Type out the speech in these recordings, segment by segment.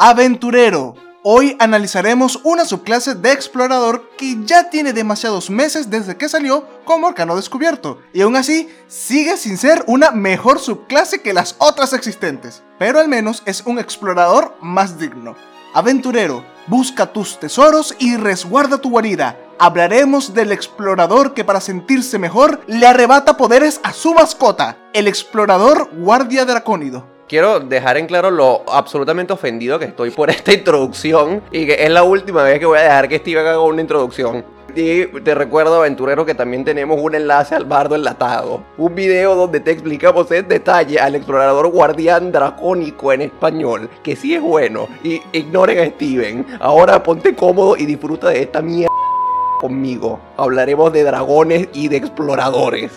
Aventurero. Hoy analizaremos una subclase de explorador que ya tiene demasiados meses desde que salió como arcano descubierto, y aún así sigue sin ser una mejor subclase que las otras existentes, pero al menos es un explorador más digno. Aventurero, busca tus tesoros y resguarda tu guarida. Hablaremos del explorador que para sentirse mejor le arrebata poderes a su mascota, el explorador guardia dracónido. Quiero dejar en claro lo absolutamente ofendido que estoy por esta introducción y que es la última vez que voy a dejar que Steven haga una introducción. Y te recuerdo, aventurero, que también tenemos un enlace al bardo enlatado. Un video donde te explicamos en detalle al explorador guardián dracónico en español, que sí es bueno. Y ignoren a Steven. Ahora ponte cómodo y disfruta de esta mierda conmigo. Hablaremos de dragones y de exploradores.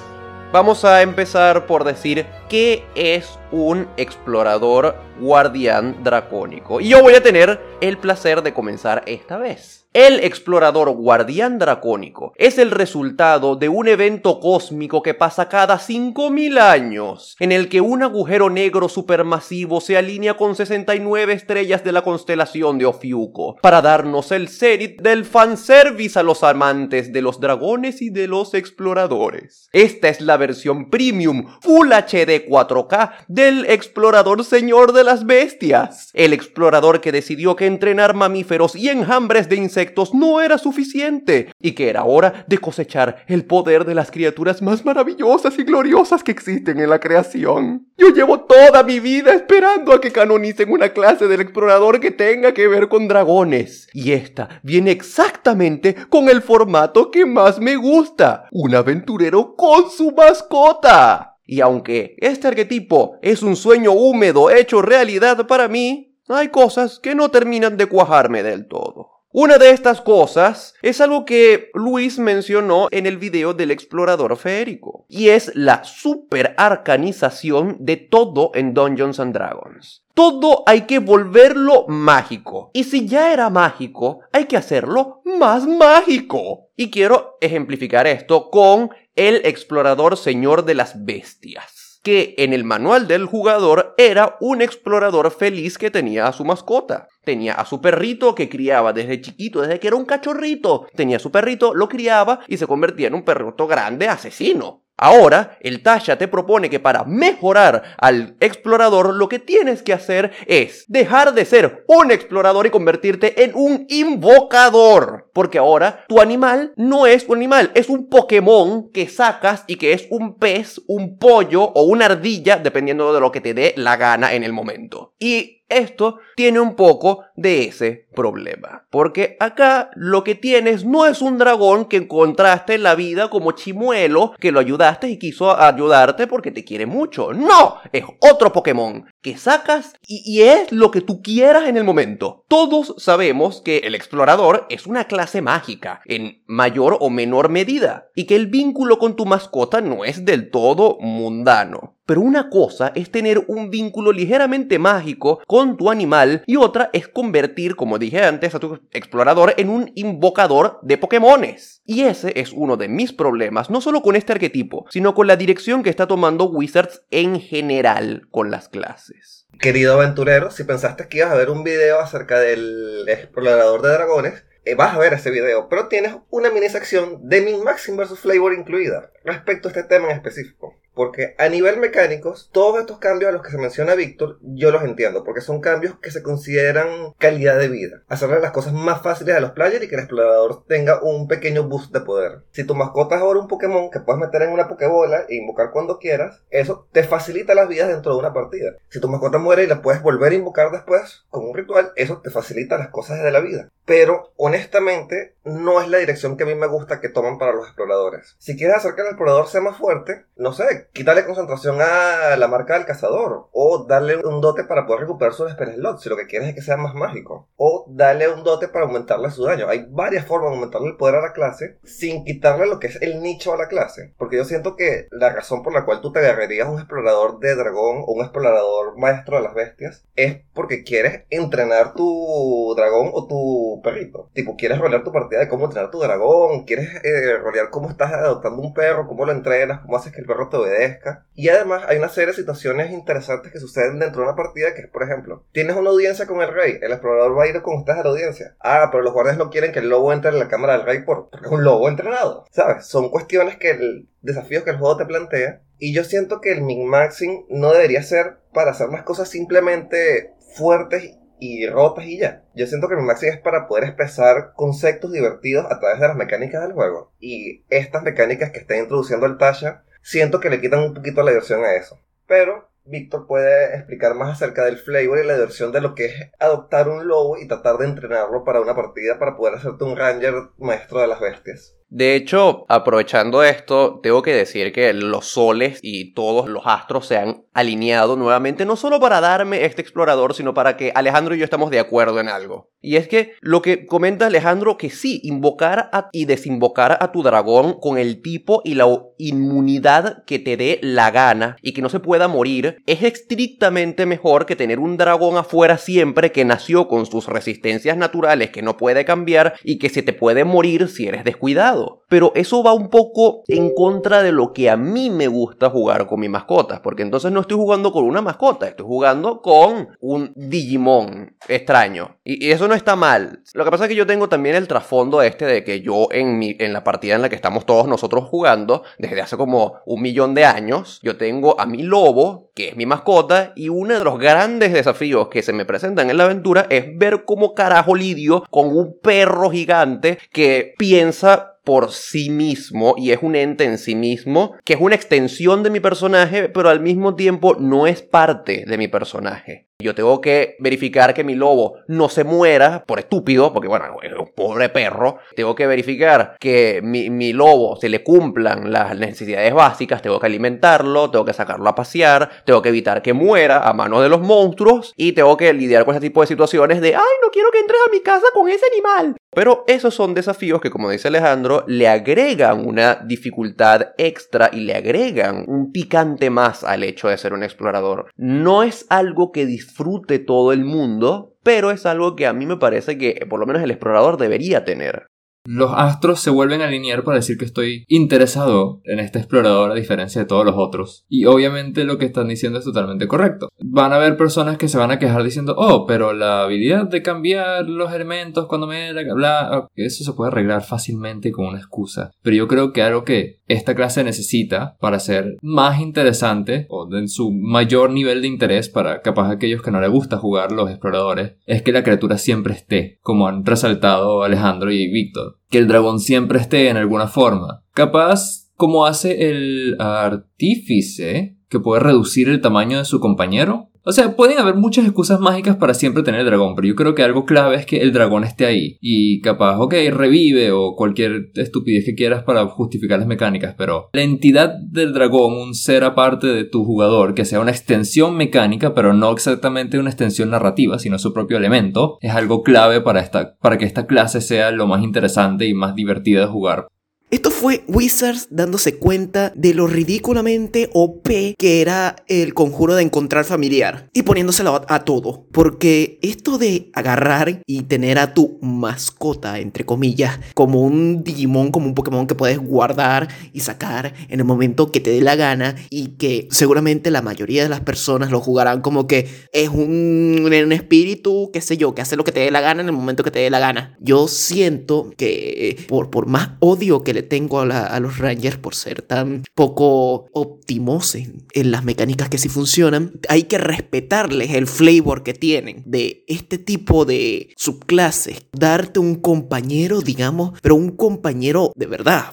Vamos a empezar por decir qué es un explorador guardián dracónico. Y yo voy a tener el placer de comenzar esta vez. El explorador guardián dracónico es el resultado de un evento cósmico que pasa cada 5000 años, en el que un agujero negro supermasivo se alinea con 69 estrellas de la constelación de Ofiuco, para darnos el cenit del fanservice a los amantes de los dragones y de los exploradores. Esta es la versión premium Full HD 4K del explorador señor de las bestias, el explorador que decidió que entrenar mamíferos y enjambres de insectos no era suficiente y que era hora de cosechar el poder de las criaturas más maravillosas y gloriosas que existen en la creación. Yo llevo toda mi vida esperando a que canonicen una clase del explorador que tenga que ver con dragones. Y esta viene exactamente con el formato que más me gusta. Un aventurero con su mascota. Y aunque este arquetipo es un sueño húmedo hecho realidad para mí, hay cosas que no terminan de cuajarme del todo. Una de estas cosas es algo que Luis mencionó en el video del explorador feérico, y es la super arcanización de todo en Dungeons and Dragons. Todo hay que volverlo mágico. Y si ya era mágico, hay que hacerlo más mágico. Y quiero ejemplificar esto con el explorador señor de las bestias que en el manual del jugador era un explorador feliz que tenía a su mascota. Tenía a su perrito que criaba desde chiquito, desde que era un cachorrito. Tenía a su perrito, lo criaba y se convertía en un perrito grande asesino. Ahora, el Tasha te propone que para mejorar al explorador lo que tienes que hacer es dejar de ser un explorador y convertirte en un invocador. Porque ahora tu animal no es un animal, es un Pokémon que sacas y que es un pez, un pollo o una ardilla, dependiendo de lo que te dé la gana en el momento. Y esto tiene un poco de ese problema. Porque acá lo que tienes no es un dragón que encontraste en la vida como chimuelo, que lo ayudaste y quiso ayudarte porque te quiere mucho. No, es otro Pokémon que sacas y, y, es lo que tú quieras en el momento. Todos sabemos que el explorador es una clase mágica, en mayor o menor medida, y que el vínculo con tu mascota no es del todo mundano. Pero una cosa es tener un vínculo ligeramente mágico con tu animal y otra es convertir, como dije antes, a tu explorador en un invocador de Pokémones. Y ese es uno de mis problemas, no solo con este arquetipo, sino con la dirección que está tomando Wizards en general con las clases. Querido aventurero, si pensaste que ibas a ver un video acerca del explorador de dragones, eh, vas a ver ese video, pero tienes una mini sección de Min Maxim vs Flavor incluida respecto a este tema en específico. Porque a nivel mecánico, todos estos cambios a los que se menciona Víctor, yo los entiendo, porque son cambios que se consideran calidad de vida. Hacerle las cosas más fáciles a los players y que el explorador tenga un pequeño boost de poder. Si tu mascota es ahora un Pokémon que puedes meter en una Pokébola e invocar cuando quieras, eso te facilita las vidas dentro de una partida. Si tu mascota muere y la puedes volver a invocar después con un ritual, eso te facilita las cosas de la vida. Pero honestamente, no es la dirección que a mí me gusta que toman para los exploradores. Si quieres hacer que el explorador sea más fuerte, no sé, quítale concentración a la marca del cazador. O darle un dote para poder recuperar su spell slot, si lo que quieres es que sea más mágico. O darle un dote para aumentarle su daño. Hay varias formas de aumentarle el poder a la clase sin quitarle lo que es el nicho a la clase. Porque yo siento que la razón por la cual tú te agarrarías un explorador de dragón o un explorador maestro de las bestias es porque quieres entrenar tu dragón o tu perrito. Tipo, quieres rolear tu partida partida de cómo entrenar tu dragón, quieres eh, rolear cómo estás adoptando un perro, cómo lo entrenas, cómo haces que el perro te obedezca. Y además hay una serie de situaciones interesantes que suceden dentro de una partida que es, por ejemplo, tienes una audiencia con el rey, el explorador va a ir con ustedes a la audiencia. Ah, pero los guardias no quieren que el lobo entre en la cámara del rey por, porque es un lobo entrenado. ¿Sabes? Son cuestiones que el desafío que el juego te plantea. Y yo siento que el min-maxing no debería ser para hacer las cosas simplemente fuertes y rotas y ya. Yo siento que el maxi es para poder expresar conceptos divertidos a través de las mecánicas del juego. Y estas mecánicas que está introduciendo el Tasha, siento que le quitan un poquito la diversión a eso. Pero Víctor puede explicar más acerca del flavor y la diversión de lo que es adoptar un lobo y tratar de entrenarlo para una partida para poder hacerte un ranger maestro de las bestias. De hecho, aprovechando esto, tengo que decir que los soles y todos los astros se han alineado nuevamente, no solo para darme este explorador, sino para que Alejandro y yo estamos de acuerdo en algo. Y es que lo que comenta Alejandro, que sí, invocar y desinvocar a tu dragón con el tipo y la inmunidad que te dé la gana y que no se pueda morir, es estrictamente mejor que tener un dragón afuera siempre que nació con sus resistencias naturales que no puede cambiar y que se te puede morir si eres descuidado. Pero eso va un poco en contra de lo que a mí me gusta jugar con mis mascotas, porque entonces no estoy jugando con una mascota, estoy jugando con un Digimon extraño. Y, eso no está mal. Lo que pasa es que yo tengo también el trasfondo este de que yo en, mi, en la partida en la que estamos todos nosotros jugando, desde hace como un millón de años, yo tengo a mi lobo, que es mi mascota, y uno de los grandes desafíos que se me presentan en la aventura es ver cómo carajo lidio con un perro gigante que piensa por sí mismo y es un ente en sí mismo, que es una extensión de mi personaje, pero al mismo tiempo no es parte de mi personaje. Yo tengo que verificar que mi lobo no se muera por estúpido, porque bueno, es un pobre perro. Tengo que verificar que mi, mi, lobo se le cumplan las necesidades básicas. Tengo que alimentarlo, tengo que sacarlo a pasear, tengo que evitar que muera a manos de los monstruos y tengo que lidiar con ese tipo de situaciones de, ay, no quiero que entres a mi casa con ese animal. Pero esos son desafíos que, como dice Alejandro, le agregan una dificultad extra y le agregan un picante más al hecho de ser un explorador. No es algo que disfrute todo el mundo, pero es algo que a mí me parece que por lo menos el explorador debería tener. Los astros se vuelven a alinear para decir que estoy interesado en este explorador a diferencia de todos los otros. Y obviamente lo que están diciendo es totalmente correcto. Van a haber personas que se van a quejar diciendo, oh, pero la habilidad de cambiar los elementos cuando me bla, eso se puede arreglar fácilmente con una excusa. Pero yo creo que algo que esta clase necesita para ser más interesante o en su mayor nivel de interés para capaz aquellos que no les gusta jugar los exploradores es que la criatura siempre esté, como han resaltado Alejandro y Víctor que el dragón siempre esté en alguna forma. Capaz como hace el artífice, que puede reducir el tamaño de su compañero. O sea, pueden haber muchas excusas mágicas para siempre tener el dragón, pero yo creo que algo clave es que el dragón esté ahí. Y capaz, ok, revive o cualquier estupidez que quieras para justificar las mecánicas, pero la entidad del dragón, un ser aparte de tu jugador, que sea una extensión mecánica, pero no exactamente una extensión narrativa, sino su propio elemento, es algo clave para, esta, para que esta clase sea lo más interesante y más divertida de jugar. Esto fue Wizards dándose cuenta de lo ridículamente OP que era el conjuro de encontrar familiar y poniéndoselo a, todo. Porque esto de agarrar y tener a tu mascota, entre comillas, como un Digimon, como un Pokémon que puedes guardar y sacar en el momento que te dé la gana y que seguramente la mayoría de las personas lo jugarán como que es un, un espíritu, qué sé yo, que hace lo que te dé la gana en el momento que te dé la gana. Yo siento que por, por más odio que le tengo a, los Rangers por ser tan poco óptimos en, en, las mecánicas que sí funcionan, hay que respetarles el flavor que tienen de este tipo de subclases. Darte un compañero, digamos, pero un compañero de verdad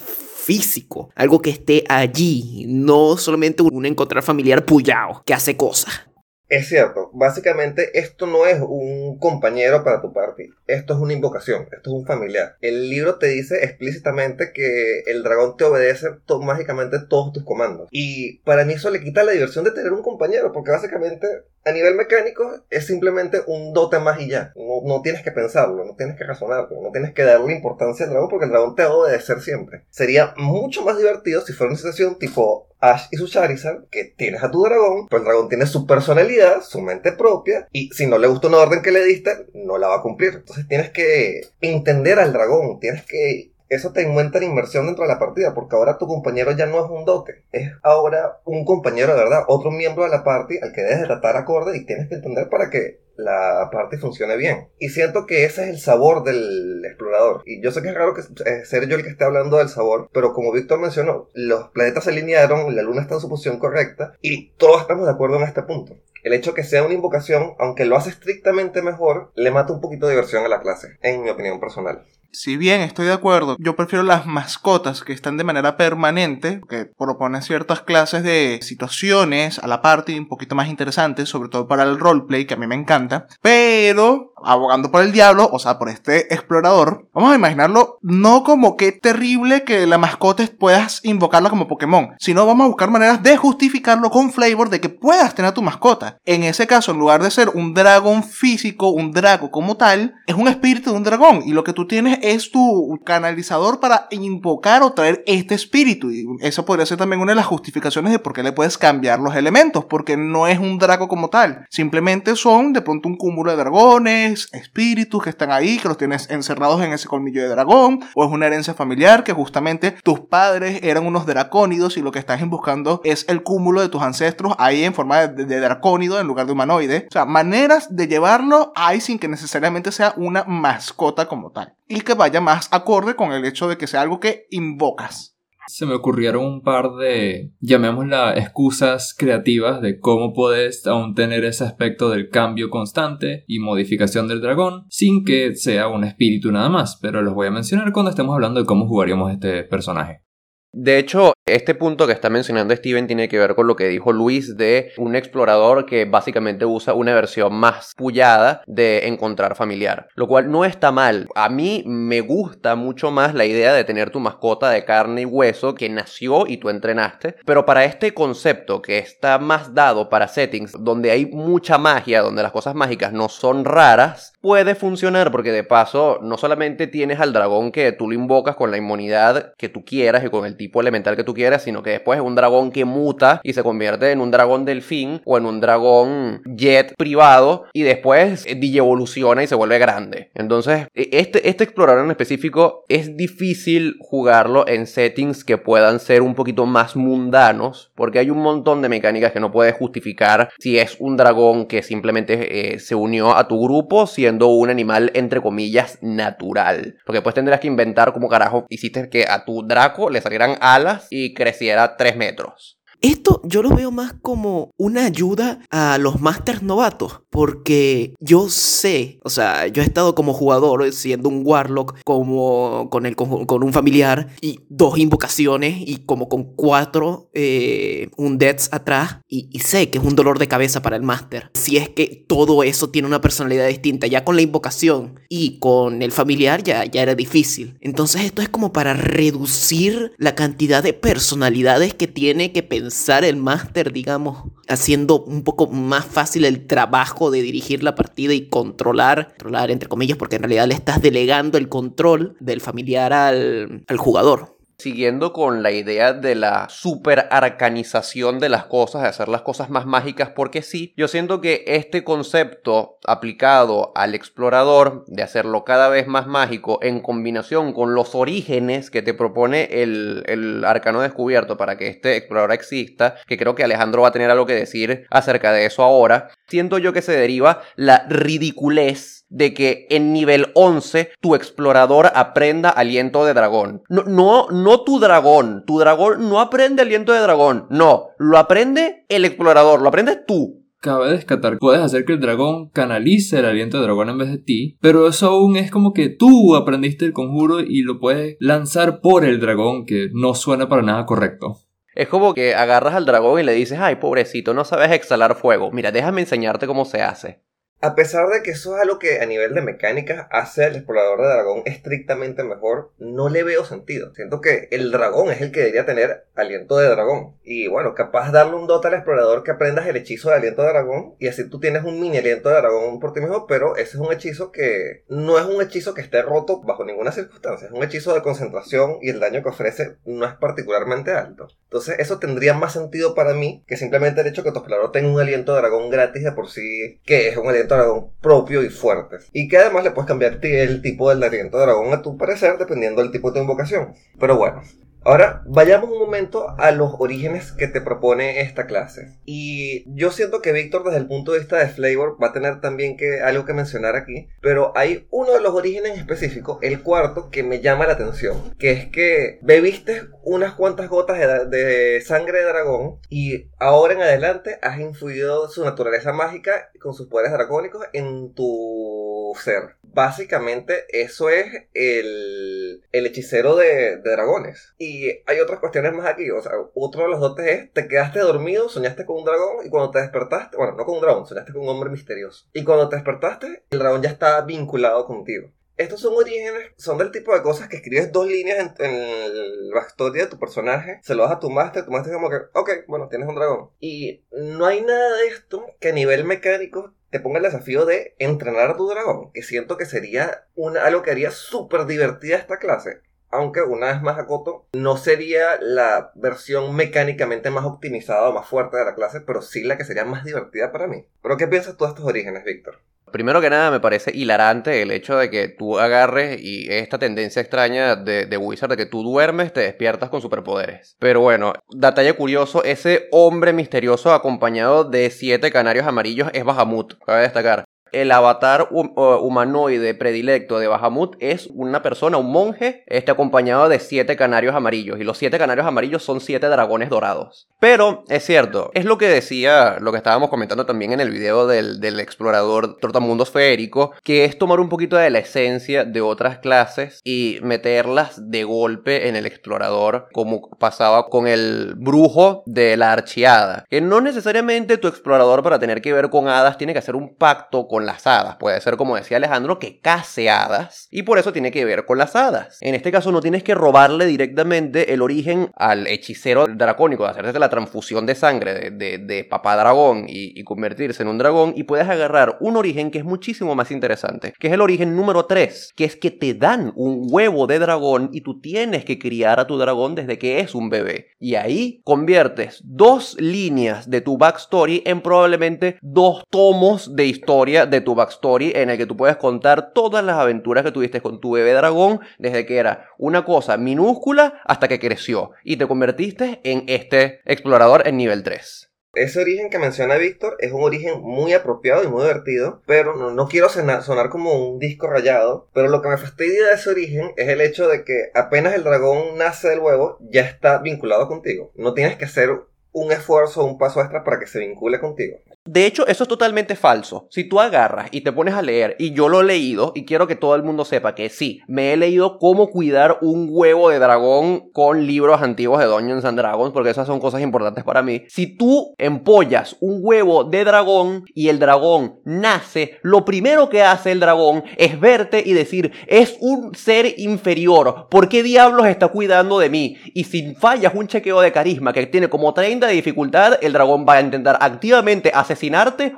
físico, algo que esté allí, no solamente un encontrar familiar puyao que hace cosas. Es cierto, básicamente esto no es un compañero para tu party, esto es una invocación, esto es un familiar. El libro te dice explícitamente que el dragón te obedece mágicamente todos tus comandos. Y para mí eso le quita la diversión de tener un compañero, porque básicamente a nivel mecánico es simplemente un dote más y ya. No, no tienes que pensarlo, no tienes que razonarlo, no tienes que darle importancia al dragón porque el dragón te a obedecer siempre. Sería mucho más divertido si fuera una situación tipo Ash y su Charizard, que tienes a tu dragón, pero el dragón tiene su personalidad, su mente propia, y si no le gusta una orden que le diste, no la va a cumplir. Entonces tienes que entender al dragón, tienes que eso te la inversión dentro de la partida, porque ahora tu compañero ya no es un dote, es ahora un compañero de verdad, otro miembro de la party al que debes de tratar acorde y tienes que entender para que la party funcione bien. Y siento que ese es el sabor del explorador. Y yo sé que es raro que eh, ser yo el que esté hablando del sabor, pero como Víctor mencionó, los planetas se alinearon, la luna está en su posición correcta y todos estamos de acuerdo en este punto. El hecho que sea una invocación, aunque lo hace estrictamente mejor, le mata un poquito de diversión a la clase, en mi opinión personal. Si bien estoy de acuerdo, yo prefiero las mascotas que están de manera permanente, que proponen ciertas clases de situaciones a la parte un poquito más interesantes, sobre todo para el roleplay, que a mí me encanta. Pero, abogando por el diablo, o sea, por este explorador, vamos a imaginarlo no como que terrible que la mascota puedas invocarla como Pokémon, sino vamos a buscar maneras de justificarlo con flavor de que puedas tener a tu mascota. En ese caso, en lugar de ser un dragón físico, un drago como tal, es un espíritu de un dragón y lo que tú tienes es tu canalizador para invocar o traer este espíritu. Y eso podría ser también una de las justificaciones de por qué le puedes cambiar los elementos, porque no es un drago como tal. Simplemente son de pronto un cúmulo de dragones, espíritus que están ahí, que los tienes encerrados en ese colmillo de dragón, o es una herencia familiar que justamente tus padres eran unos dracónidos y lo que estás buscando es el cúmulo de tus ancestros ahí en forma de, de dracónido en lugar de humanoide. O sea, maneras de llevarlo hay sin que necesariamente sea una mascota como tal. Y que vaya más acorde con el hecho de que sea algo que invocas. Se me ocurrieron un par de, llamémosla, excusas creativas de cómo puedes aún tener ese aspecto del cambio constante y modificación del dragón sin que sea un espíritu nada más, pero los voy a mencionar cuando estemos hablando de cómo jugaríamos este personaje. De hecho, este punto que está mencionando Steven tiene que ver con lo que dijo Luis de un explorador que básicamente usa una versión más pullada de encontrar familiar, lo cual no está mal. A mí me gusta mucho más la idea de tener tu mascota de carne y hueso que nació y tú entrenaste, pero para este concepto que está más dado para settings donde hay mucha magia, donde las cosas mágicas no son raras, puede funcionar porque de paso no solamente tienes al dragón que tú lo invocas con la inmunidad que tú quieras y con el tipo elemental que tú quieras, sino que después es un dragón que muta y se convierte en un dragón delfín o en un dragón jet privado y después evoluciona y se vuelve grande. Entonces, e, este, este explorador en específico es difícil jugarlo en settings que puedan ser un poquito más mundanos porque hay un montón de mecánicas que no puedes justificar si es un dragón que simplemente eh, se unió a tu grupo, un animal entre comillas natural. Porque después tendrás que inventar cómo carajo hiciste que a tu Draco le salieran alas y creciera 3 metros. Esto yo lo veo más como una ayuda a los masters novatos, porque yo sé, o sea, yo he estado como jugador siendo un warlock, como con, el, con un familiar, y dos invocaciones, y como con cuatro eh, un atrás, y, sé que es un dolor de cabeza para el máster. Si es que todo eso tiene una personalidad distinta, ya con la invocación y con el familiar ya, ya era difícil. Entonces esto es como para reducir la cantidad de personalidades que tiene que pensar el máster, digamos, haciendo un poco más fácil el trabajo de dirigir la partida y controlar, controlar entre comillas, porque en realidad le estás delegando el control del familiar al, al jugador. Siguiendo con la idea de la super arcanización de las cosas, de hacer las cosas más mágicas porque sí, yo siento que este concepto aplicado al explorador, de hacerlo cada vez más mágico, en combinación con los orígenes que te propone el, el arcano descubierto para que este explorador exista, que creo que Alejandro va a tener algo que decir acerca de eso ahora, siento yo que se deriva la ridiculez de que en nivel 11 tu explorador aprenda aliento de dragón. No, no, no tu dragón. Tu dragón no aprende aliento de dragón. No, lo aprende el explorador, lo aprendes tú. Cabe descartar, puedes hacer que el dragón canalice el aliento de dragón en vez de ti, pero eso aún es como que tú aprendiste el conjuro y lo puedes lanzar por el dragón, que no suena para nada correcto. Es como que agarras al dragón y le dices, ay, pobrecito, no sabes exhalar fuego. Mira, déjame enseñarte cómo se hace. A pesar de que eso es algo que a nivel de mecánica hace al explorador de dragón estrictamente mejor, no le veo sentido. Siento que el dragón es el que debería tener aliento de dragón. Y bueno, capaz darle un dote al explorador que aprendas el hechizo de aliento de dragón y así tú tienes un mini aliento de dragón por ti mismo, pero ese es un hechizo que no es un hechizo que esté roto bajo ninguna circunstancia. Es un hechizo de concentración y el daño que ofrece no es particularmente alto. Entonces eso tendría más sentido para mí que simplemente el hecho que tu explorador tenga un aliento de dragón gratis de por sí, que es un aliento dragón propio y fuerte. Y que además le puedes cambiar el tipo del aliento dragón a tu parecer dependiendo del tipo de invocación. Pero bueno, Ahora, vayamos un momento a los orígenes que te propone esta clase. Y yo siento que Víctor, desde el punto de vista de Flavor, va a tener también que, algo que mencionar aquí. Pero hay uno de los orígenes específicos, el cuarto, que me llama la atención. Que es que bebiste unas cuantas gotas de sangre de dragón y ahora en adelante has influido su naturaleza mágica con sus poderes dragónicos en tu ser. Básicamente eso es el, el hechicero de, dragones. Y hay otras cuestiones más aquí. O sea, otro de los dotes es, te quedaste dormido, soñaste con un dragón y cuando te despertaste, bueno, no con un dragón, soñaste con un hombre misterioso. Y cuando te despertaste, el dragón ya está vinculado contigo. Estos son orígenes, son del tipo de cosas que escribes dos líneas en, en la historia de tu personaje, se lo das a tu máster, tu máster como que, ok, bueno, tienes un dragón. Y no hay nada de esto que a nivel mecánico te ponga el desafío de entrenar a tu dragón, que siento que sería una, algo que haría súper divertida esta clase. Aunque una vez más acoto, no sería la versión mecánicamente más optimizada o más fuerte de la clase, pero sí la que sería más divertida para mí. ¿Pero qué piensas tú de estos orígenes, Víctor? Primero que nada, me parece hilarante el hecho de que tú agarres y esta tendencia extraña de, Wizard de que tú duermes, te despiertas con superpoderes. Pero bueno, detalle curioso, ese hombre misterioso acompañado de siete canarios amarillos es Bahamut, cabe destacar. El avatar humanoide predilecto de Bahamut es una persona, un monje, este, acompañado de siete canarios amarillos. Y los siete canarios amarillos son siete dragones dorados. Pero es cierto, es lo que decía, lo que estábamos comentando también en el video del, explorador Trotamundo Esférico, que es tomar un poquito de la esencia de otras clases y meterlas de golpe en el explorador, como pasaba con el brujo de la archiada. Que no necesariamente tu explorador para tener que ver con hadas tiene que hacer un pacto con las hadas. Puede ser, como decía Alejandro, que case hadas. Y por eso tiene que ver con las hadas. En este caso no tienes que robarle directamente el origen al hechicero dracónico, de hacerte la transfusión de sangre de, papá dragón y, y, convertirse en un dragón. Y puedes agarrar un origen que es muchísimo más interesante, que es el origen número 3, que es que te dan un huevo de dragón y tú tienes que criar a tu dragón desde que es un bebé. Y ahí conviertes dos líneas de tu backstory en probablemente dos tomos de historia de tu backstory en el que tú puedes contar todas las aventuras que tuviste con tu bebé dragón desde que era una cosa minúscula hasta que creció y te convertiste en este explorador en nivel 3. Ese origen que menciona Víctor es un origen muy apropiado y muy divertido, pero no, no quiero sonar, como un disco rayado, pero lo que me fastidia de ese origen es el hecho de que apenas el dragón nace del huevo, ya está vinculado contigo. No tienes que hacer un esfuerzo un paso extra para que se vincule contigo. De hecho, eso es totalmente falso. Si tú agarras y te pones a leer, y yo lo he leído, y quiero que todo el mundo sepa que sí, me he leído cómo cuidar un huevo de dragón con libros antiguos de Dungeons and Dragons, porque esas son cosas importantes para mí. Si tú empollas un huevo de dragón y el dragón nace, lo primero que hace el dragón es verte y decir, es un ser inferior, ¿por qué diablos está cuidando de mí? Y si fallas un chequeo de carisma que tiene como 30 de dificultad, el dragón va a intentar activamente hacer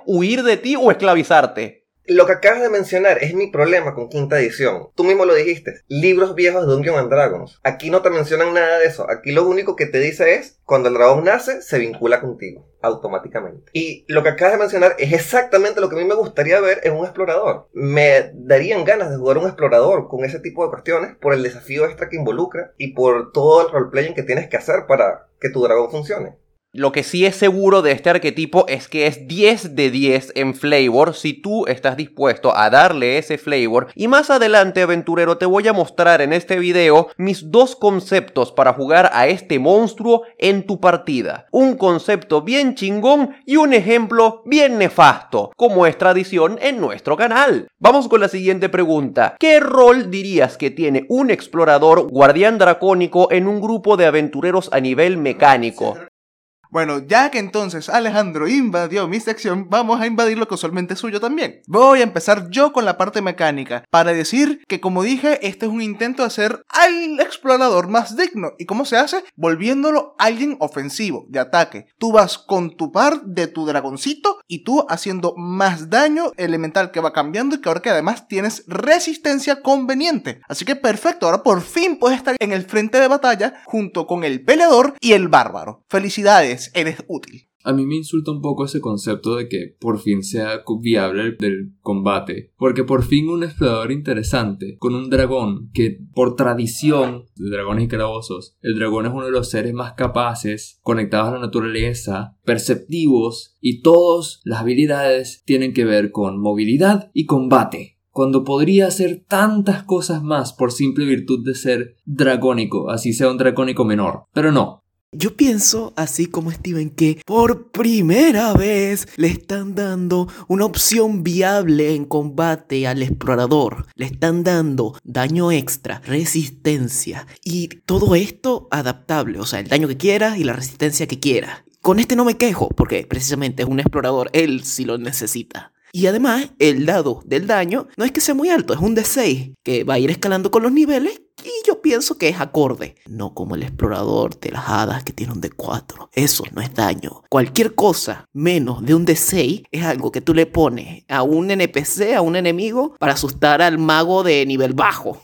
huir de ti o esclavizarte. Lo que acabas de mencionar es mi problema con quinta edición. Tú mismo lo dijiste. Libros viejos de Dungeons and Dragons. Aquí no te mencionan nada de eso. Aquí lo único que te dice es, cuando el dragón nace, se vincula contigo. Automáticamente. Y lo que acabas de mencionar es exactamente lo que a mí me gustaría ver en un explorador. Me darían ganas de jugar un explorador con ese tipo de cuestiones por el desafío extra que involucra y por todo el roleplaying que tienes que hacer para que tu dragón funcione. Lo que sí es seguro de este arquetipo es que es 10 de 10 en flavor si tú estás dispuesto a darle ese flavor. Y más adelante, aventurero, te voy a mostrar en este video mis dos conceptos para jugar a este monstruo en tu partida. Un concepto bien chingón y un ejemplo bien nefasto, como es tradición en nuestro canal. Vamos con la siguiente pregunta. ¿Qué rol dirías que tiene un explorador guardián dracónico en un grupo de aventureros a nivel mecánico? Bueno, ya que entonces Alejandro invadió mi sección, vamos a invadir lo que usualmente es suyo también. Voy a empezar yo con la parte mecánica, para decir que como dije, este es un intento de hacer al explorador más digno. ¿Y cómo se hace? Volviéndolo alguien ofensivo, de ataque. Tú vas con tu par de tu dragoncito y tú haciendo más daño elemental que va cambiando y que ahora que además tienes resistencia conveniente. Así que perfecto, ahora por fin puedes estar en el frente de batalla junto con el peleador y el bárbaro. Felicidades eres útil. A mí me insulta un poco ese concepto de que por fin sea viable el, combate, porque por fin un explorador interesante con un dragón que por tradición de dragones y el dragón es uno de los seres más capaces, conectados a la naturaleza, perceptivos y todas las habilidades tienen que ver con movilidad y combate cuando podría hacer tantas cosas más por simple virtud de ser dragónico, así sea un dragónico menor. Pero no, yo pienso, así como Steven, que por primera vez le están dando una opción viable en combate al explorador. Le están dando daño extra, resistencia y todo esto adaptable, o sea, el daño que quiera y la resistencia que quiera. Con este no me quejo, porque precisamente es un explorador, él sí lo necesita. Y además, el dado del daño no es que sea muy alto, es un D6, que va a ir escalando con los niveles y yo pienso que es acorde. No como el explorador de las hadas que tiene un D4. Eso no es daño. Cualquier cosa menos de un D6 es algo que tú le pones a un NPC, a un enemigo, para asustar al mago de nivel bajo.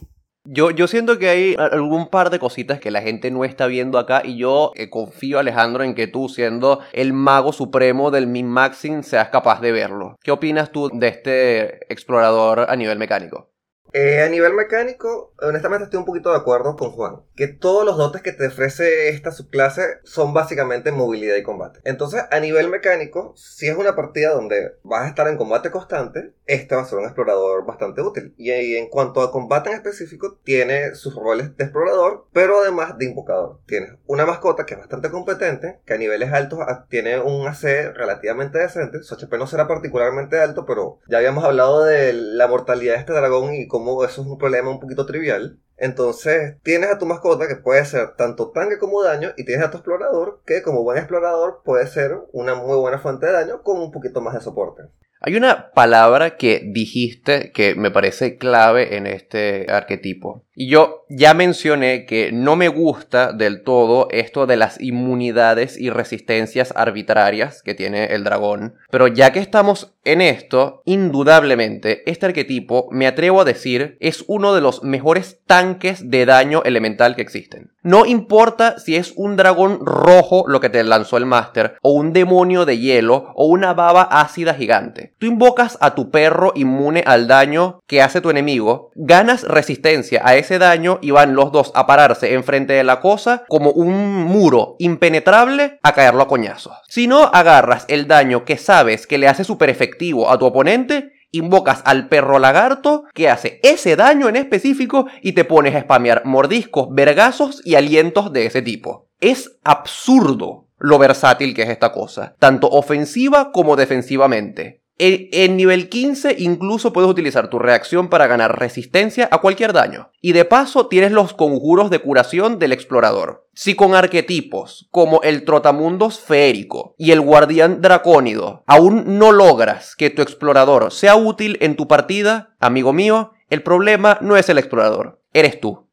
Yo, yo siento que hay algún par de cositas que la gente no está viendo acá y yo eh, confío, Alejandro, en que tú, siendo el mago supremo del min-maxing, seas capaz de verlo. ¿Qué opinas tú de este explorador a nivel mecánico? Eh, a nivel mecánico, honestamente estoy un poquito de acuerdo con Juan. Que todos los dotes que te ofrece esta subclase son básicamente movilidad y combate. Entonces, a nivel mecánico, si es una partida donde vas a estar en combate constante, este va a ser un explorador bastante útil. Y, en cuanto a combate en específico, tiene sus roles de explorador, pero además de invocador. Tienes una mascota que es bastante competente, que a niveles altos tiene un AC relativamente decente. Su HP no será particularmente alto, pero ya habíamos hablado de la mortalidad de este dragón y eso es un problema un poquito trivial. Entonces, tienes a tu mascota que puede ser tanto tanque como daño, y tienes a tu explorador que, como buen explorador, puede ser una muy buena fuente de daño con un poquito más de soporte. Hay una palabra que dijiste que me parece clave en este arquetipo. Y yo ya mencioné que no me gusta del todo esto de las inmunidades y resistencias arbitrarias que tiene el dragón. Pero ya que estamos en esto, indudablemente este arquetipo, me atrevo a decir, es uno de los mejores tanques de daño elemental que existen. No importa si es un dragón rojo lo que te lanzó el máster, o un demonio de hielo, o una baba ácida gigante. Tú invocas a tu perro inmune al daño que hace tu enemigo, ganas resistencia a ese daño y van los dos a pararse enfrente de la cosa como un muro impenetrable a caerlo a coñazos. Si no agarras el daño que sabes que le hace súper efectivo a tu oponente, invocas al perro lagarto que hace ese daño en específico y te pones a spamear mordiscos, vergazos y alientos de ese tipo. Es absurdo lo versátil que es esta cosa, tanto ofensiva como defensivamente. En, nivel 15 incluso puedes utilizar tu reacción para ganar resistencia a cualquier daño. Y de paso tienes los conjuros de curación del explorador. Si con arquetipos como el trotamundos feérico y el guardián dracónido aún no logras que tu explorador sea útil en tu partida, amigo mío, el problema no es el explorador, eres tú.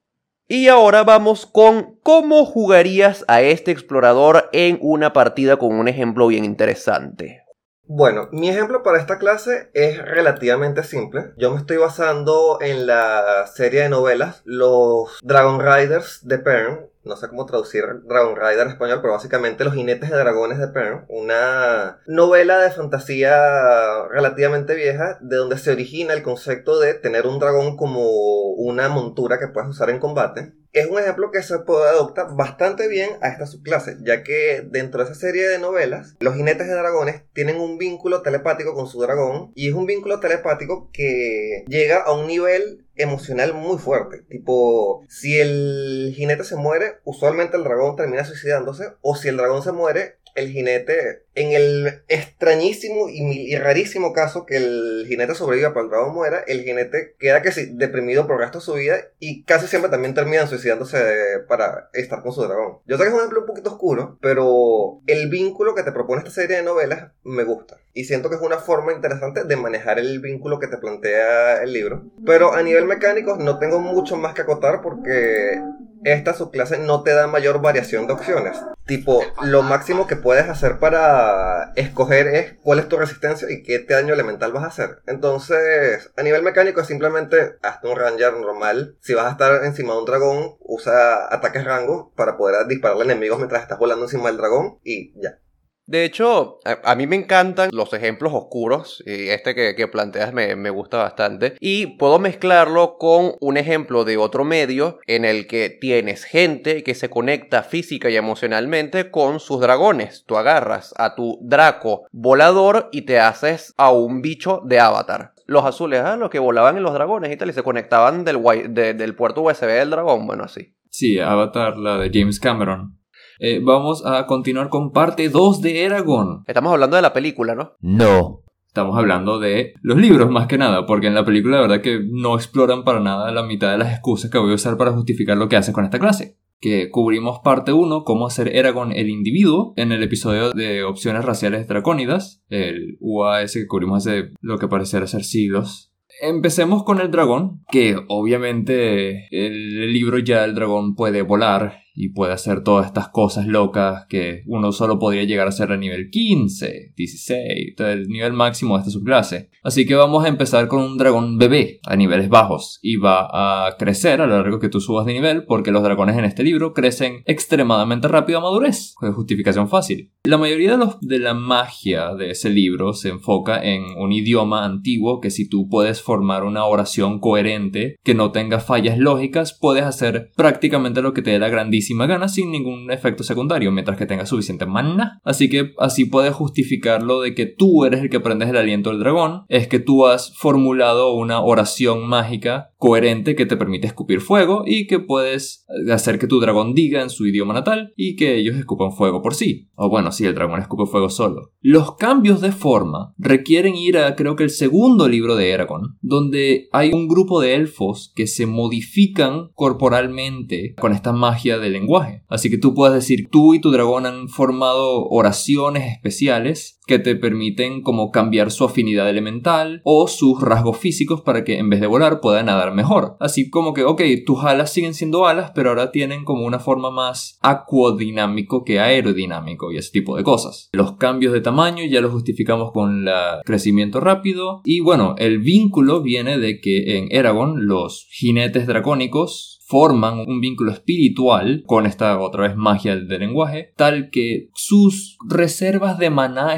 Y ahora vamos con cómo jugarías a este explorador en una partida con un ejemplo bien interesante. Bueno, mi ejemplo para esta clase es relativamente simple. Yo me estoy basando en la serie de novelas Los Dragon Riders de Pern, no sé cómo traducir Dragon Rider en español, pero básicamente Los jinetes de dragones de Pern, una novela de fantasía relativamente vieja, de donde se origina el concepto de tener un dragón como una montura que puedes usar en combate es un ejemplo que se puede adoptar bastante bien a esta subclase, ya que dentro de esa serie de novelas, los jinetes de dragones tienen un vínculo telepático con su dragón, y es un vínculo telepático que llega a un nivel emocional muy fuerte. Tipo, si el jinete se muere, usualmente el dragón termina suicidándose, o si el dragón se muere, el jinete, en el extrañísimo y, rarísimo caso que el jinete sobreviva pero el dragón muera, el jinete queda que deprimido por el resto de su vida y casi siempre también terminan suicidándose para estar con su dragón. Yo sé que es un ejemplo un poquito oscuro, pero el vínculo que te propone esta serie de novelas me gusta. Y siento que es una forma interesante de manejar el vínculo que te plantea el libro. Pero a nivel mecánico no tengo mucho más que acotar porque esta subclase no te da mayor variación de opciones. Tipo, lo máximo que puedes hacer para escoger es cuál es tu resistencia y qué daño elemental vas a hacer. Entonces, a nivel mecánico es simplemente hazte un ranger normal. Si vas a estar encima de un dragón, usa ataques rango para poder dispararle a enemigos mientras estás volando encima del dragón y ya. De hecho, a, mí me encantan los ejemplos oscuros y este que, planteas me, gusta bastante. Y puedo mezclarlo con un ejemplo de otro medio en el que tienes gente que se conecta física y emocionalmente con sus dragones. Tú agarras a tu Draco volador y te haces a un bicho de avatar. Los azules, ah, los que volaban en los dragones y tal, y se conectaban del, del puerto USB del dragón, bueno, así. Sí, Avatar, la de James Cameron. Eh, vamos a continuar con parte 2 de Eragon. Estamos hablando de la película, ¿no? No. Estamos hablando de los libros más que nada, porque en la película la verdad que no exploran para nada la mitad de las excusas que voy a usar para justificar lo que hace con esta clase. Que cubrimos parte 1, cómo hacer Eragon el individuo, en el episodio de opciones raciales dracónidas, el UAS que cubrimos hace lo que parecerá ser siglos. Empecemos con el dragón, que obviamente el libro ya el dragón puede volar y puede hacer todas estas cosas locas que uno solo podría llegar a hacer a nivel 15, 16, el nivel máximo de esta subclase. Así que vamos a empezar con un dragón bebé a niveles bajos y va a crecer a lo largo que tú subas de nivel porque los dragones en este libro crecen extremadamente rápido a madurez, de justificación fácil. La mayoría de, de la magia de ese libro se enfoca en un idioma antiguo que si tú puedes formar una oración coherente que no tenga fallas lógicas, puedes hacer prácticamente lo que te dé la grandísima sin ningún efecto secundario, mientras que tengas suficiente mana. Así que así puedes justificar lo de que tú eres el que aprendes el aliento del dragón, es que tú has formulado una oración mágica coherente que te permite escupir fuego y que puedes hacer que tu dragón diga en su idioma natal y que ellos escupan fuego por sí. O bueno, si el dragón escupe fuego solo. Los cambios de forma requieren ir a creo que el segundo libro de Eragon, donde hay un grupo de elfos que se modifican corporalmente con esta magia del lenguaje. Así que tú puedes decir, tú y tu dragón han formado oraciones especiales que te permiten como cambiar su afinidad elemental o sus rasgos físicos para que en vez de volar pueda nadar mejor. Así como que, ok, tus alas siguen siendo alas, pero ahora tienen como una forma más acuodinámico que aerodinámico y ese tipo de cosas. Los cambios de tamaño ya los justificamos con el crecimiento rápido y bueno, el vínculo viene de que en Eragon los jinetes dracónicos forman un vínculo espiritual con esta otra vez magia del lenguaje, tal que sus reservas de maná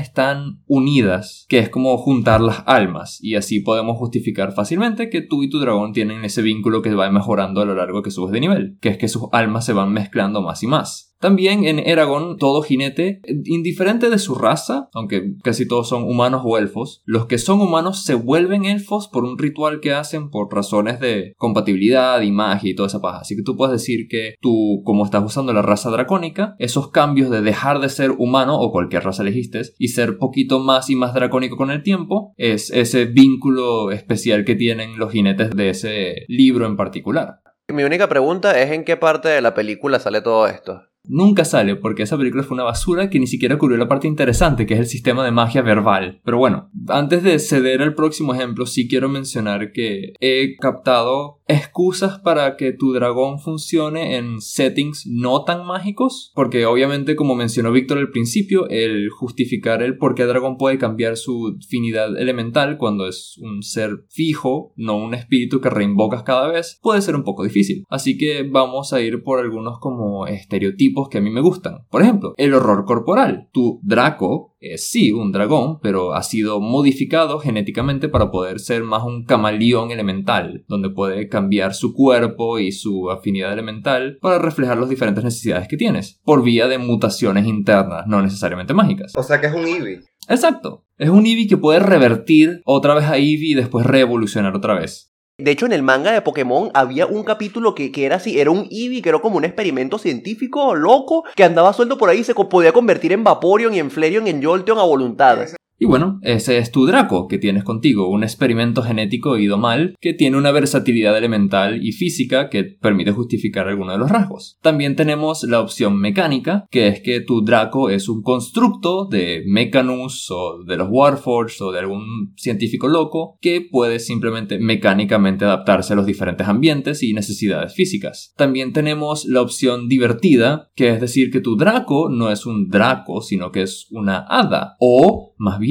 unidas, que es como juntar las almas, y así podemos justificar fácilmente que tú y tu dragón tienen ese vínculo que va mejorando a lo largo que subes de nivel, que es que sus almas se van mezclando más y más. También en Eragon, todo jinete, indiferente de su raza, aunque casi todos son humanos o elfos, los que son humanos se vuelven elfos por un ritual que hacen por razones de compatibilidad y magia y toda esa paja. Así que tú puedes decir que tú, como estás usando la raza dracónica, esos cambios de dejar de ser humano o cualquier raza elegiste y ser poquito más y más dracónico con el tiempo, es ese vínculo especial que tienen los jinetes de ese libro en particular. Mi única pregunta es en qué parte de la película sale todo esto. Nunca sale porque esa película fue una basura que ni siquiera cubrió la parte interesante, que es el sistema de magia verbal. Pero bueno, antes de ceder al próximo ejemplo, sí quiero mencionar que he captado excusas para que tu dragón funcione en settings no tan mágicos, porque obviamente como mencionó Víctor al principio, el justificar el por qué dragón puede cambiar su finidad elemental cuando es un ser fijo, no un espíritu que reinvocas cada vez, puede ser un poco difícil. Así que vamos a ir por algunos como estereotipos que a mí me gustan. Por ejemplo, el horror corporal. Tu Draco es sí un dragón, pero ha sido modificado genéticamente para poder ser más un camaleón elemental, donde puede cambiar su cuerpo y su afinidad elemental para reflejar las diferentes necesidades que tienes, por vía de mutaciones internas, no necesariamente mágicas. O sea que es un Eevee. Exacto. Es un Eevee que puede revertir otra vez a Eevee y después revolucionar otra vez. De hecho, en el manga de Pokémon había un capítulo que, que era así, era un Eevee, que era como un experimento científico loco, que andaba suelto por ahí y se podía convertir en Vaporeon y en Flareon y en Jolteon a voluntad. Y bueno, ese es tu Draco que tienes contigo, un experimento genético ido mal que tiene una versatilidad elemental y física que permite justificar alguno de los rasgos. También tenemos la opción mecánica, que es que tu Draco es un constructo de Mechanus o de los Warforged o de algún científico loco que puede simplemente mecánicamente adaptarse a los diferentes ambientes y necesidades físicas. También tenemos la opción divertida, que es decir que tu Draco no es un Draco, sino que es una hada o más bien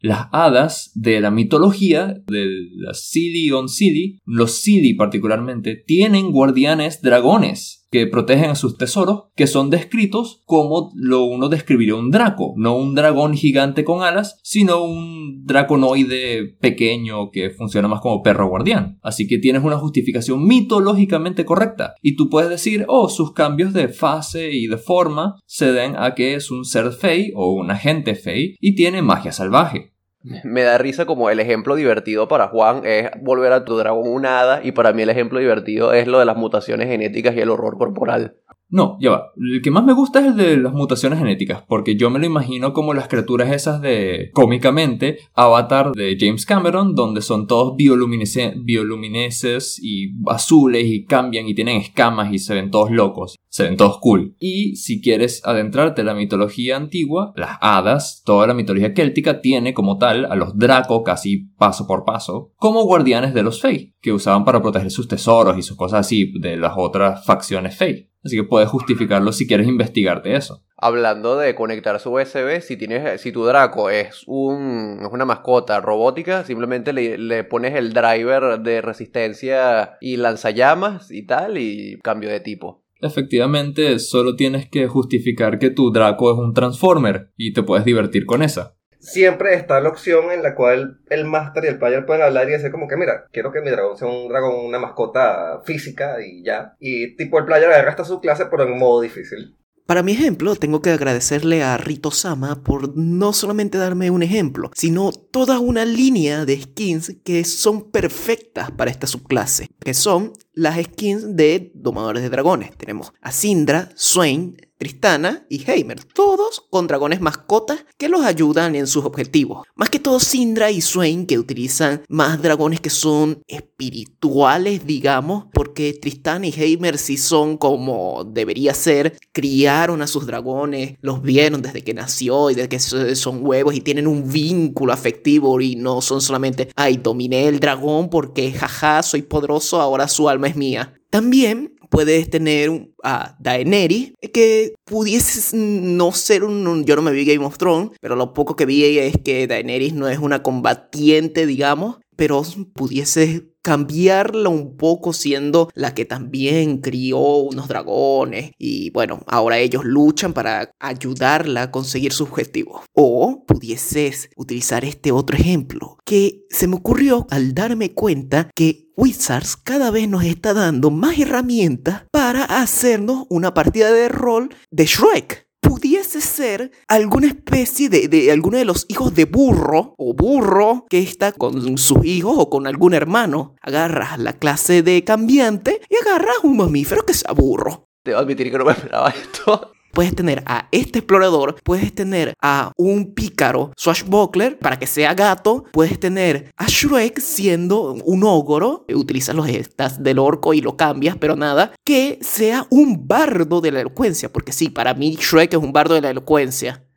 las hadas de la mitología de la Silly on Silly, los Silly particularmente, tienen guardianes dragones que protegen a sus tesoros, que son descritos como lo uno describiría un draco, no un dragón gigante con alas, sino un draconoide pequeño que funciona más como perro guardián. Así que tienes una justificación mitológicamente correcta y tú puedes decir, oh, sus cambios de fase y de forma se den a que es un ser fey o un agente fey y tiene magia salvaje. Me da risa como el ejemplo divertido para Juan es volver a tu dragón un hada y para mí el ejemplo divertido es lo de las mutaciones genéticas y el horror corporal. No, ya va. El que más me gusta es el de las mutaciones genéticas, porque yo me lo imagino como las criaturas esas de, cómicamente, Avatar de James Cameron, donde son todos bioluminese- bioluminesces y azules y cambian y tienen escamas y se ven todos locos, se ven todos cool. Y si quieres adentrarte en la mitología antigua, las hadas, toda la mitología céltica tiene como tal a los Draco casi paso por paso, como guardianes de los Fey, que usaban para proteger sus tesoros y sus cosas así de las otras facciones Fey. Así que puedes justificarlo si quieres investigarte eso. Hablando de conectar su USB, si tienes, si tu Draco es un es una mascota robótica, simplemente le, le pones el driver de resistencia y lanzallamas y tal y cambio de tipo. Efectivamente, solo tienes que justificar que tu Draco es un Transformer y te puedes divertir con esa. Siempre está la opción en la cual el Master y el player pueden hablar y decir como que, mira, quiero que mi dragón sea un dragón, una mascota física y ya. Y tipo el player agarra hasta su clase, pero en modo difícil. Para mi ejemplo, tengo que agradecerle a Rito Sama por no solamente darme un ejemplo, sino toda una línea de skins que son perfectas para esta subclase, que son las skins de Domadores de Dragones. Tenemos a Syndra, Swain, Tristana y Heimer, todos con dragones mascotas que los ayudan en sus objetivos. Más que todo Syndra y Swain que utilizan más dragones que son espirituales, digamos, porque Tristana y Heimer sí son como debería ser, criaron a sus dragones, los vieron desde que nació y desde que so- son huevos y tienen un vínculo afectivo y no son solamente, ay, dominé el dragón porque jaja, soy poderoso, ahora su alma es mía. También puedes tener a Daenerys, que pudiese no ser un- Yo no me vi Game of Thrones, pero lo poco que vi es que Daenerys no es una combatiente, digamos, pero pudiese cambiarla un poco siendo la que también crió unos dragones y bueno, ahora ellos luchan para ayudarla a conseguir su objetivo. O pudieses utilizar este otro ejemplo que se me ocurrió al darme cuenta que Wizards cada vez nos está dando más herramientas para hacernos una partida de rol de Shrek pudiese ser alguna especie de, de alguno de los hijos de burro o burro que está con sus hijos o con algún hermano. Agarras la clase de cambiante y agarras un mamífero que sea burro. Debo admitir que no me esperaba esto. Puedes tener a este explorador, puedes tener a un pícaro swashbuckler para que sea gato, puedes tener a Shrek siendo un ogro, utilizas los stats del orco y lo cambias, pero nada, que sea un bardo de la elocuencia, porque sí, para mí Shrek es un bardo de la elocuencia.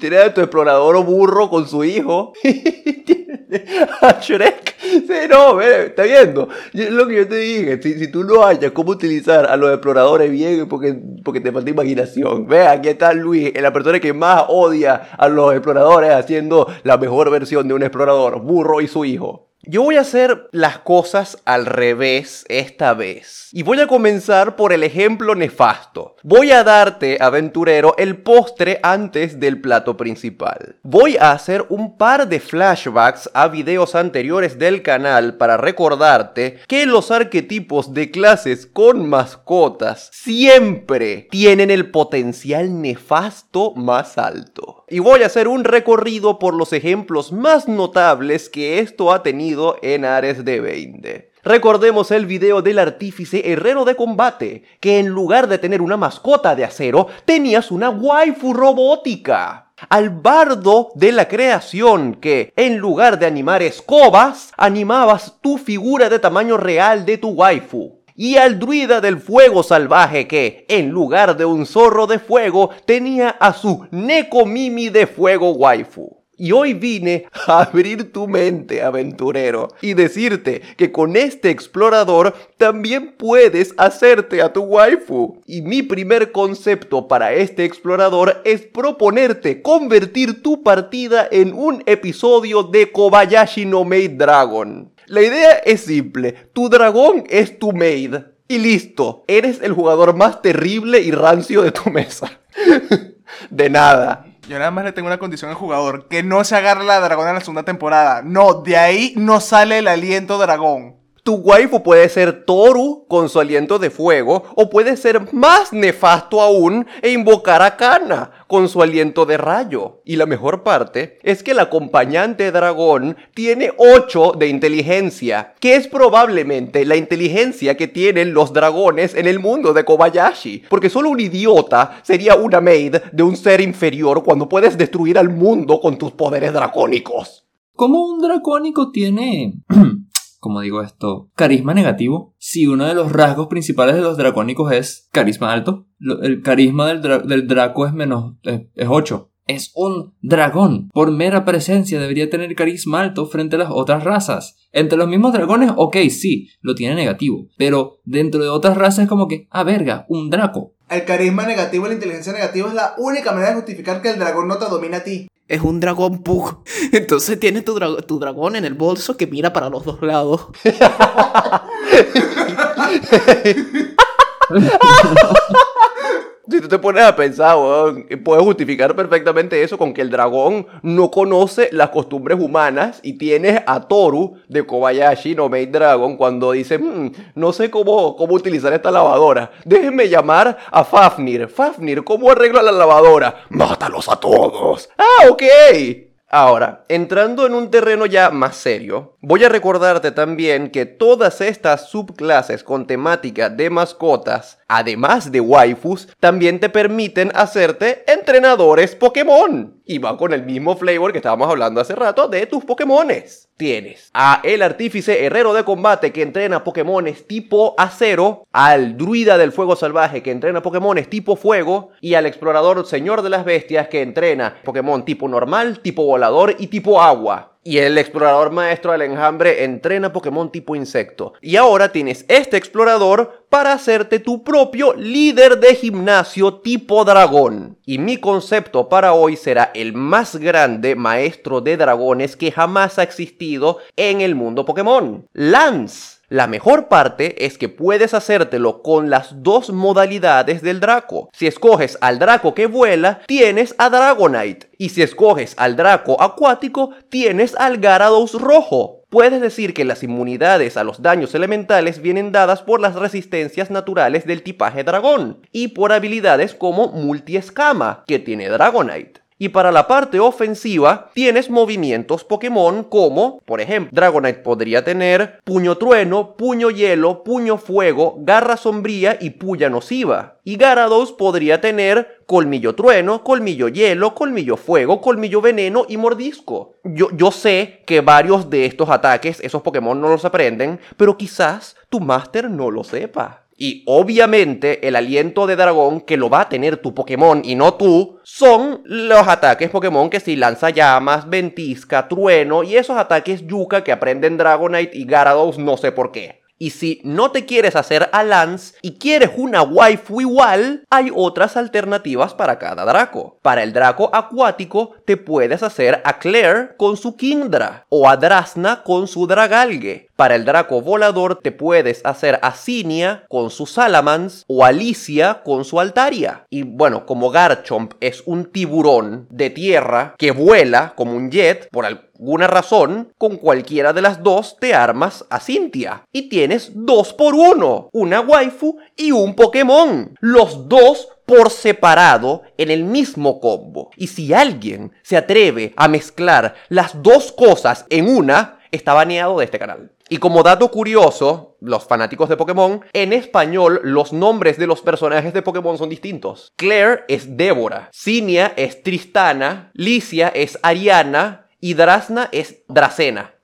Tienes a tu explorador burro con su hijo. A Shrek. Sí, no, está viendo. Es lo que yo te dije. Si, tú no hayas cómo utilizar a los exploradores bien, porque, porque te falta imaginación. Ve, aquí está Luis, la persona que más odia a los exploradores, haciendo la mejor versión de un explorador, burro y su hijo. Yo voy a hacer las cosas al revés esta vez. Y voy a comenzar por el ejemplo nefasto. Voy a darte, aventurero, el postre antes del plato principal. Voy a hacer un par de flashbacks a videos anteriores del canal para recordarte que los arquetipos de clases con mascotas siempre tienen el potencial nefasto más alto. Y voy a hacer un recorrido por los ejemplos más notables que esto ha tenido en Ares de 20. Recordemos el video del artífice herrero de combate, que en lugar de tener una mascota de acero, tenías una waifu robótica. Al bardo de la creación, que en lugar de animar escobas, animabas tu figura de tamaño real de tu waifu. Y al druida del fuego salvaje que, en lugar de un zorro de fuego, tenía a su Nekomimi de fuego waifu. Y hoy vine a abrir tu mente, aventurero, y decirte que con este explorador también puedes hacerte a tu waifu. Y mi primer concepto para este explorador es proponerte convertir tu partida en un episodio de Kobayashi no Maid Dragon. La idea es simple, tu dragón es tu maid. Y listo, eres el jugador más terrible y rancio de tu mesa. de nada. Yo nada más le tengo una condición al jugador, que no se agarre la dragón en la segunda temporada. No, de ahí no sale el aliento dragón. Tu waifu puede ser Toru con su aliento de fuego o puede ser más nefasto aún e invocar a Kana con su aliento de rayo. Y la mejor parte es que el acompañante dragón tiene 8 de inteligencia, que es probablemente la inteligencia que tienen los dragones en el mundo de Kobayashi, porque solo un idiota sería una maid de un ser inferior cuando puedes destruir al mundo con tus poderes dracónicos. ¿Cómo un dracónico tiene como digo esto, carisma negativo. Si uno de los rasgos principales de los dracónicos es carisma alto, el carisma del, draco es menos, es, 8. Es un dragón. Por mera presencia debería tener carisma alto frente a las otras razas. Entre los mismos dragones, ok, sí, lo tiene negativo. Pero dentro de otras razas es como que, ah, verga, un draco. El carisma negativo y la inteligencia negativa es la única manera de justificar que el dragón no te domina a ti es un dragón pug. Entonces tienes tu, tu, dragón en el bolso que mira para los dos lados. Si tú te pones a pensar, puedes justificar perfectamente eso con que el dragón no conoce las costumbres humanas y tienes a Toru de Kobayashi no Maid Dragon cuando dice, hmm, no sé cómo, cómo utilizar esta lavadora. Déjenme llamar a Fafnir. Fafnir, ¿cómo arreglo la lavadora? Mátalos a todos. Ah, ok. Ahora, entrando en un terreno ya más serio, voy a recordarte también que todas estas subclases con temática de mascotas, además de waifus, también te permiten hacerte entrenadores Pokémon. Y va con el mismo flavor que estábamos hablando hace rato de tus Pokémones tienes a el artífice herrero de combate que entrena Pokémones tipo acero, al druida del fuego salvaje que entrena Pokémones tipo fuego y al explorador señor de las bestias que entrena Pokémon tipo normal, tipo volador y tipo agua. Y el explorador maestro del enjambre entrena Pokémon tipo insecto. Y ahora tienes este explorador para hacerte tu propio líder de gimnasio tipo dragón. Y mi concepto para hoy será el más grande maestro de dragones que jamás ha existido en el mundo Pokémon. Lance. La mejor parte es que puedes hacértelo con las dos modalidades del Draco. Si escoges al Draco que vuela, tienes a Dragonite. Y si escoges al Draco acuático, tienes al Garados rojo. Puedes decir que las inmunidades a los daños elementales vienen dadas por las resistencias naturales del tipaje dragón y por habilidades como Multiescama, que tiene Dragonite. Y para la parte ofensiva tienes movimientos Pokémon como, por ejemplo, Dragonite podría tener Puño Trueno, Puño Hielo, Puño Fuego, Garra Sombría y Puya Nociva. Y Garados podría tener Colmillo Trueno, Colmillo Hielo, Colmillo Fuego, Colmillo Veneno y Mordisco. Yo, yo sé que varios de estos ataques esos Pokémon no los aprenden, pero quizás tu máster no lo sepa. Y obviamente el aliento de dragón que lo va a tener tu Pokémon y no tú son los ataques Pokémon que si lanza llamas, ventisca, trueno y esos ataques yuca que aprenden Dragonite y Gyarados no sé por qué. Y si no te quieres hacer a Lance y quieres una waifu igual, hay otras alternativas para cada Draco. Para el Draco acuático, te puedes hacer a Claire con su Kingdra o a Drasna con su Dragalge. Para el Draco volador, te puedes hacer a Cinia con su Salamans o Alicia con su Altaria. Y bueno, como Garchomp es un tiburón de tierra que vuela como un jet, por alguna razón, con cualquiera de las dos te armas a Cynthia. Y tienes dos por uno, una waifu y un Pokémon. Los dos por separado en el mismo combo. Y si alguien se atreve a mezclar las dos cosas en una, está baneado de este canal. Y como dato curioso, los fanáticos de Pokémon, en español los nombres de los personajes de Pokémon son distintos. Claire es Débora, Cinia es Tristana, Licia es Ariana y Drasna es Dracena.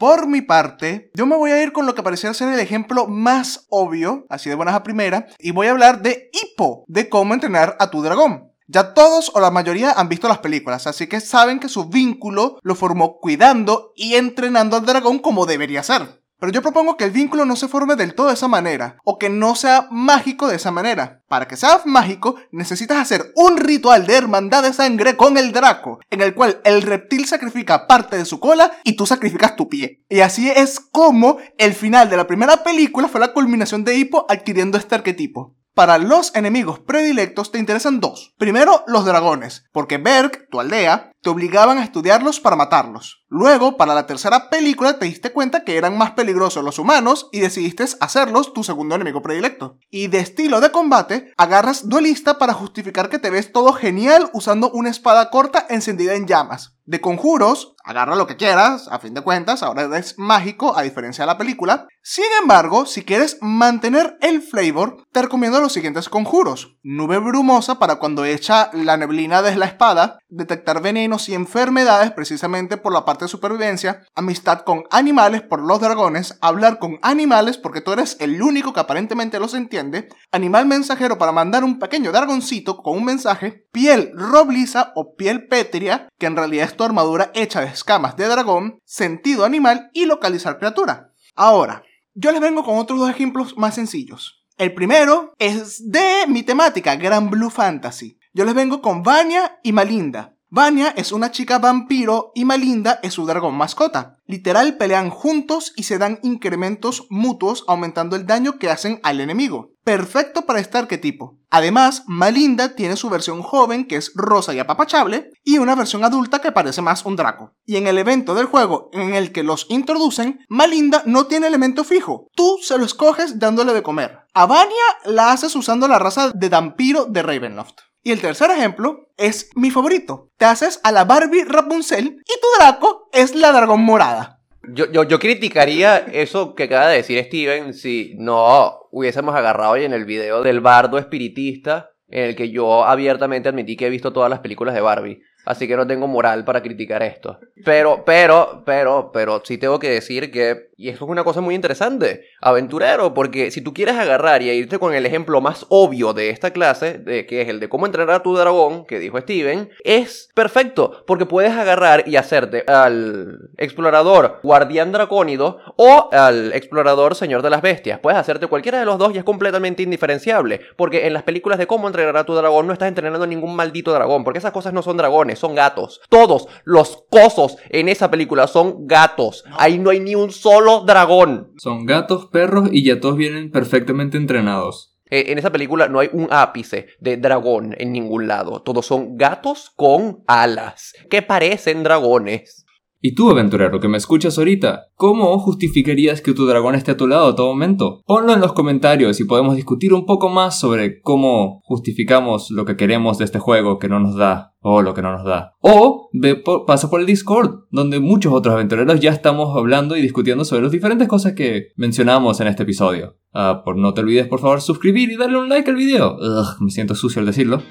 Por mi parte, yo me voy a ir con lo que parecía ser el ejemplo más obvio, así de buenas a primera, y voy a hablar de Hippo, de cómo entrenar a tu dragón. Ya todos o la mayoría han visto las películas, así que saben que su vínculo lo formó cuidando y entrenando al dragón como debería ser. Pero yo propongo que el vínculo no se forme del todo de esa manera, o que no sea mágico de esa manera. Para que sea mágico, necesitas hacer un ritual de hermandad de sangre con el Draco, en el cual el reptil sacrifica parte de su cola y tú sacrificas tu pie. Y así es como el final de la primera película fue la culminación de Hippo adquiriendo este arquetipo. Para los enemigos predilectos te interesan dos. Primero, los dragones, porque Berg, tu aldea, te obligaban a estudiarlos para matarlos. Luego, para la tercera película te diste cuenta que eran más peligrosos los humanos y decidiste hacerlos tu segundo enemigo predilecto. Y de estilo de combate, agarras duelista para justificar que te ves todo genial usando una espada corta encendida en llamas. De conjuros, agarra lo que quieras, a fin de cuentas, ahora es mágico a diferencia de la película. Sin embargo, si quieres mantener el flavor, te recomiendo los siguientes conjuros. Nube brumosa para cuando echa la neblina de la espada, detectar venenos y enfermedades precisamente por la parte de supervivencia, amistad con animales por los dragones, hablar con animales porque tú eres el único que aparentemente los entiende, animal mensajero para mandar un pequeño dragoncito con un mensaje, piel robliza o piel pétrea, que en realidad es tu armadura hecha de escamas de dragón, sentido animal y localizar criatura. Ahora, yo les vengo con otros dos ejemplos más sencillos. El primero es de mi temática, Gran Blue Fantasy. Yo les vengo con Vanya y Malinda. Vanya es una chica vampiro y Malinda es su dragón mascota. Literal pelean juntos y se dan incrementos mutuos aumentando el daño que hacen al enemigo. Perfecto para este arquetipo. Además, Malinda tiene su versión joven que es rosa y apapachable y una versión adulta que parece más un draco. Y en el evento del juego en el que los introducen, Malinda no tiene elemento fijo. Tú se lo escoges dándole de comer. A Vanya la haces usando la raza de vampiro de Ravenloft. Y el tercer ejemplo es mi favorito. Te haces a la Barbie Rapunzel y tu Draco es la dragón morada. Yo, yo, yo criticaría eso que acaba de decir Steven si no hubiésemos agarrado hoy en el video del bardo espiritista en el que yo abiertamente admití que he visto todas las películas de Barbie. Así que no tengo moral para criticar esto. Pero, pero, pero, pero sí tengo que decir que, y esto es una cosa muy interesante, aventurero, porque si tú quieres agarrar y irte con el ejemplo más obvio de esta clase, que es el de cómo entrenar a tu dragón, que dijo Steven, es perfecto, porque puedes agarrar y hacerte al explorador guardián dracónido o al explorador señor de las bestias. Puedes hacerte cualquiera de los dos y es completamente indiferenciable, porque en las películas de cómo entrenar a tu dragón no estás entrenando a ningún maldito dragón, porque esas cosas no son dragones son gatos. Todos los cosos en esa película son gatos. Ahí no hay ni un solo dragón. Son gatos, perros y ya todos vienen perfectamente entrenados. Eh, en esa película no hay un ápice de dragón en ningún lado. Todos son gatos con alas, que parecen dragones. Y tú, aventurero, que me escuchas ahorita, ¿cómo justificarías que tu dragón esté a tu lado a todo momento? Ponlo en los comentarios y podemos discutir un poco más sobre cómo justificamos lo que queremos de este juego que no nos da o lo que no nos da. O ve pasa por el Discord, donde muchos otros aventureros ya estamos hablando y discutiendo sobre las diferentes cosas que mencionamos en este episodio. Ah, por no te olvides, por favor, suscribir y darle un like al video. Ugh, me siento sucio al decirlo.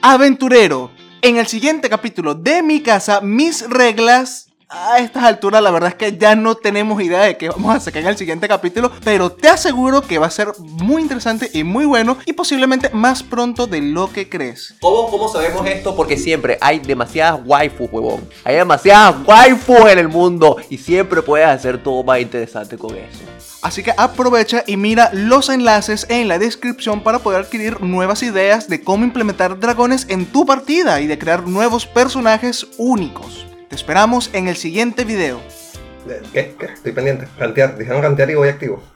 Aventurero, en el siguiente capítulo de mi casa, mis reglas a estas alturas la verdad es que ya no tenemos idea de qué vamos a sacar en el siguiente capítulo, pero te aseguro que va a ser muy interesante y muy bueno y posiblemente más pronto de lo que crees. ¿Cómo, cómo sabemos esto? Porque siempre hay demasiadas waifus, huevón. Hay demasiadas waifus en el mundo y siempre puedes hacer todo más interesante con eso. Así que aprovecha y mira los enlaces en la descripción para poder adquirir nuevas ideas de cómo implementar dragones en tu partida y de crear nuevos personajes únicos. Te esperamos en el siguiente video. ¿Qué? ¿Qué? Estoy pendiente. Rantear. Dijeron rantear y voy activo.